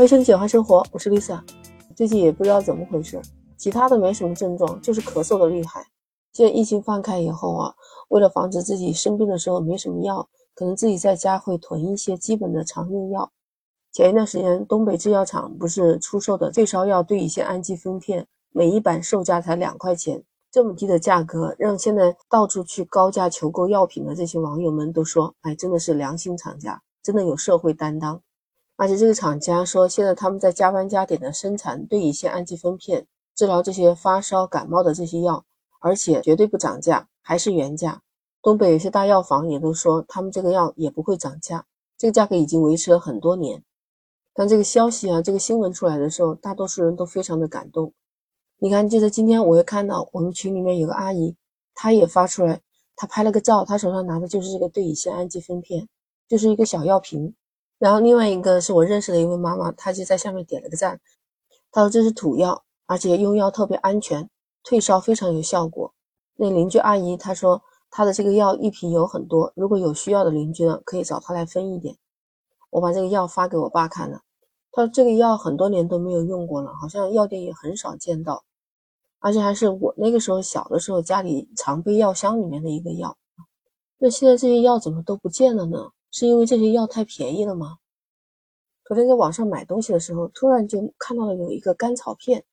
欢迎收听《简化生活》，我是 Lisa。最近也不知道怎么回事，其他的没什么症状，就是咳嗽的厉害。现在疫情放开以后啊，为了防止自己生病的时候没什么药，可能自己在家会囤一些基本的常用药。前一段时间，东北制药厂不是出售的退烧药对乙酰氨基酚片，每一板售价才两块钱，这么低的价格，让现在到处去高价求购药品的这些网友们都说：“哎，真的是良心厂家，真的有社会担当。”而且这个厂家说，现在他们在加班加点的生产对乙酰氨基酚片，治疗这些发烧感冒的这些药，而且绝对不涨价，还是原价。东北有些大药房也都说，他们这个药也不会涨价，这个价格已经维持了很多年。当这个消息啊，这个新闻出来的时候，大多数人都非常的感动。你看，就在今天，我也看到我们群里面有个阿姨，她也发出来，她拍了个照，她手上拿的就是这个对乙酰氨基酚片，就是一个小药瓶。然后另外一个是我认识的一位妈妈，她就在下面点了个赞，她说这是土药，而且用药特别安全，退烧非常有效果。那邻居阿姨她说她的这个药一瓶有很多，如果有需要的邻居呢，可以找她来分一点。我把这个药发给我爸看了，他说这个药很多年都没有用过了，好像药店也很少见到，而且还是我那个时候小的时候家里常备药箱里面的一个药。那现在这些药怎么都不见了呢？是因为这些药太便宜了吗？昨天在网上买东西的时候，突然就看到了有一个甘草片，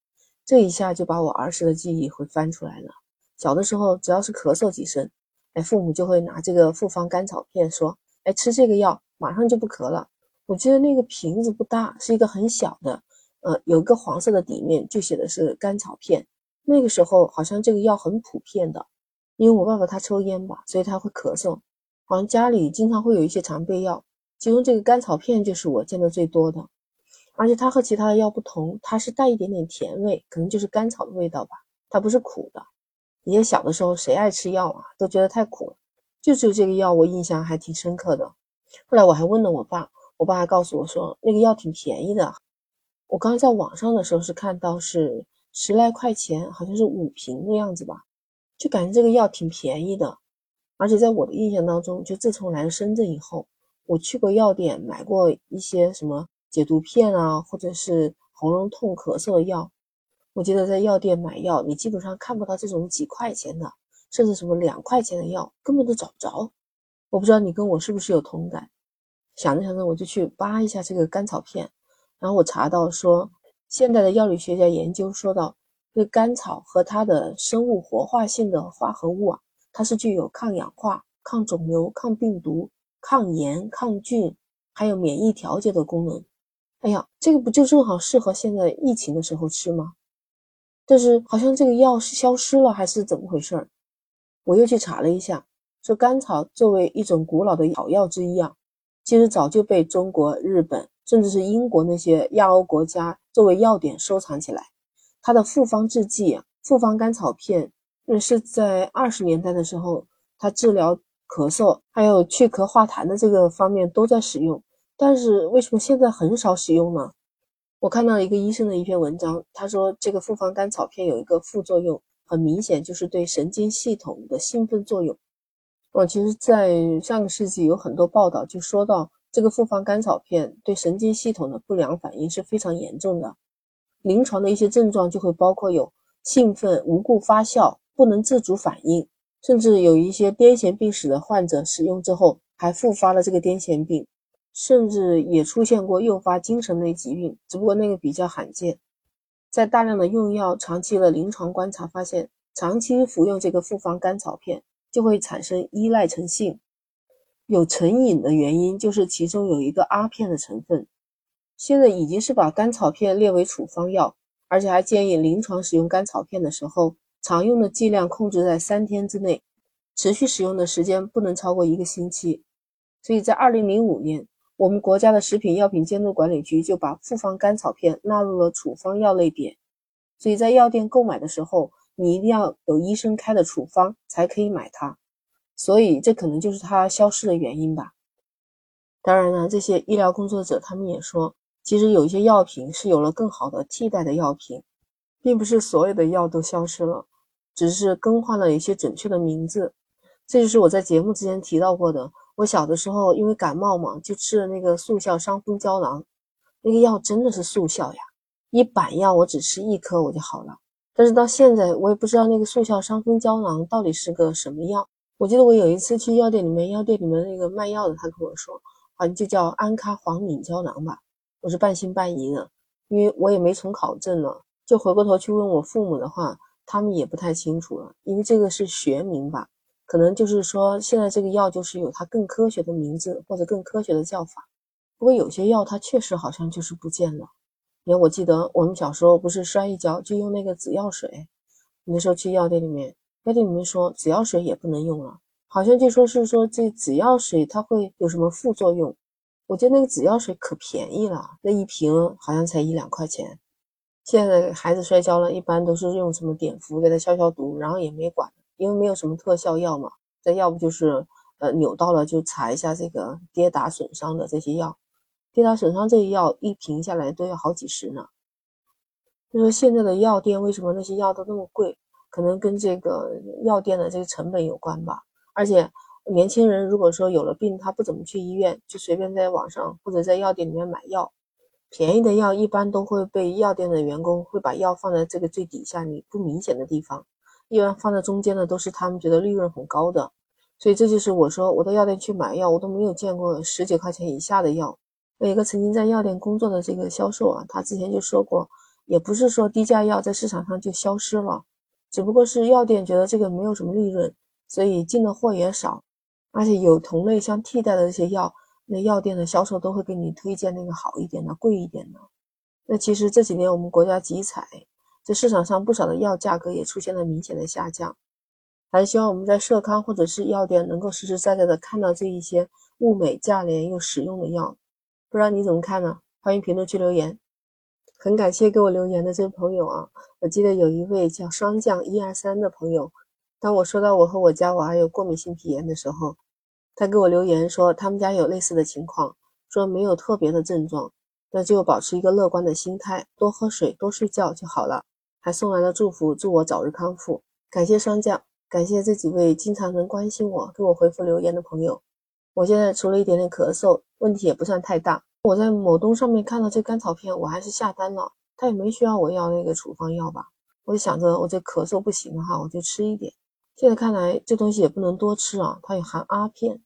这一下就把我儿时的记忆会翻出来了。小的时候，只要是咳嗽几声，哎，父母就会拿这个复方甘草片说：“哎，吃这个药，马上就不咳了。”我记得那个瓶子不大，是一个很小的，呃，有一个黄色的底面，就写的是甘草片。那个时候好像这个药很普遍的，因为我爸爸他抽烟吧，所以他会咳嗽。好像家里经常会有一些常备药，其中这个甘草片就是我见的最多的，而且它和其他的药不同，它是带一点点甜味，可能就是甘草的味道吧，它不是苦的。以前小的时候谁爱吃药啊，都觉得太苦了，就只有这个药我印象还挺深刻的。后来我还问了我爸，我爸还告诉我说那个药挺便宜的。我刚刚在网上的时候是看到是十来块钱，好像是五瓶的样子吧，就感觉这个药挺便宜的。而且在我的印象当中，就自从来深圳以后，我去过药店买过一些什么解毒片啊，或者是喉咙痛、咳嗽的药。我记得在药店买药，你基本上看不到这种几块钱的，甚至什么两块钱的药，根本都找不着。我不知道你跟我是不是有同感？想着想着，我就去扒一下这个甘草片，然后我查到说，现代的药理学家研究说到，这甘草和它的生物活化性的化合物啊。它是具有抗氧化、抗肿瘤、抗病毒、抗炎、抗菌，还有免疫调节的功能。哎呀，这个不就正好适合现在疫情的时候吃吗？但是好像这个药是消失了，还是怎么回事儿？我又去查了一下，说甘草作为一种古老的草药之一啊，其实早就被中国、日本，甚至是英国那些亚欧国家作为药典收藏起来。它的复方制剂，复方甘草片。那是在二十年代的时候，它治疗咳嗽还有去咳化痰的这个方面都在使用。但是为什么现在很少使用呢？我看到一个医生的一篇文章，他说这个复方甘草片有一个副作用，很明显就是对神经系统的兴奋作用。我其实，在上个世纪有很多报道就说到这个复方甘草片对神经系统的不良反应是非常严重的，临床的一些症状就会包括有兴奋、无故发笑。不能自主反应，甚至有一些癫痫病史的患者使用之后还复发了这个癫痫病，甚至也出现过诱发精神类疾病，只不过那个比较罕见。在大量的用药长期的临床观察发现，长期服用这个复方甘草片就会产生依赖成性，有成瘾的原因就是其中有一个阿片的成分。现在已经是把甘草片列为处方药，而且还建议临床使用甘草片的时候。常用的剂量控制在三天之内，持续使用的时间不能超过一个星期。所以在二零零五年，我们国家的食品药品监督管理局就把复方甘草片纳入了处方药类别。所以在药店购买的时候，你一定要有医生开的处方才可以买它。所以这可能就是它消失的原因吧。当然呢，这些医疗工作者他们也说，其实有一些药品是有了更好的替代的药品，并不是所有的药都消失了。只是更换了一些准确的名字，这就是我在节目之前提到过的。我小的时候因为感冒嘛，就吃了那个速效伤风胶囊，那个药真的是速效呀，一板药我只吃一颗我就好了。但是到现在我也不知道那个速效伤风胶囊到底是个什么药。我记得我有一次去药店里面，药店里面那个卖药的他跟我说，好像就叫安咖黄敏胶囊吧。我是半信半疑的，因为我也没从考证呢。就回过头去问我父母的话，他们也不太清楚了，因为这个是学名吧。可能就是说，现在这个药就是有它更科学的名字或者更科学的叫法。不过有些药它确实好像就是不见了。因为我记得我们小时候不是摔一跤就用那个紫药水，那时候去药店里面，药店里面说紫药水也不能用了，好像就说是说这紫药水它会有什么副作用。我觉得那个紫药水可便宜了，那一瓶好像才一两块钱。现在孩子摔跤了，一般都是用什么碘伏给他消消毒，然后也没管。因为没有什么特效药嘛，再要不就是呃扭到了就擦一下这个跌打损伤的这些药，跌打损伤这些药一瓶下来都要好几十呢。就说现在的药店为什么那些药都那么贵？可能跟这个药店的这个成本有关吧。而且年轻人如果说有了病，他不怎么去医院，就随便在网上或者在药店里面买药，便宜的药一般都会被药店的员工会把药放在这个最底下你不明显的地方。一般放在中间的都是他们觉得利润很高的，所以这就是我说我到药店去买药，我都没有见过十几块钱以下的药。有一个曾经在药店工作的这个销售啊，他之前就说过，也不是说低价药在市场上就消失了，只不过是药店觉得这个没有什么利润，所以进的货也少，而且有同类相替代的这些药，那药店的销售都会给你推荐那个好一点的、贵一点的。那其实这几年我们国家集采。这市场上不少的药价格也出现了明显的下降，还是希望我们在社康或者是药店能够实实在在的看到这一些物美价廉又实用的药。不知道你怎么看呢？欢迎评论区留言。很感谢给我留言的这位朋友啊，我记得有一位叫霜降一二三的朋友，当我说到我和我家娃有过敏性皮炎的时候，他给我留言说他们家有类似的情况，说没有特别的症状，那就保持一个乐观的心态，多喝水，多睡觉就好了。还送来了祝福，祝我早日康复。感谢霜降，感谢这几位经常能关心我、给我回复留言的朋友。我现在除了一点点咳嗽，问题也不算太大。我在某东上面看到这甘草片，我还是下单了。他也没需要我要那个处方药吧？我就想着我这咳嗽不行的话，我就吃一点。现在看来这东西也不能多吃啊，它有含阿片，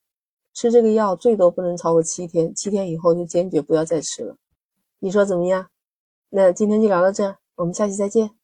吃这个药最多不能超过七天，七天以后就坚决不要再吃了。你说怎么样？那今天就聊到这，我们下期再见。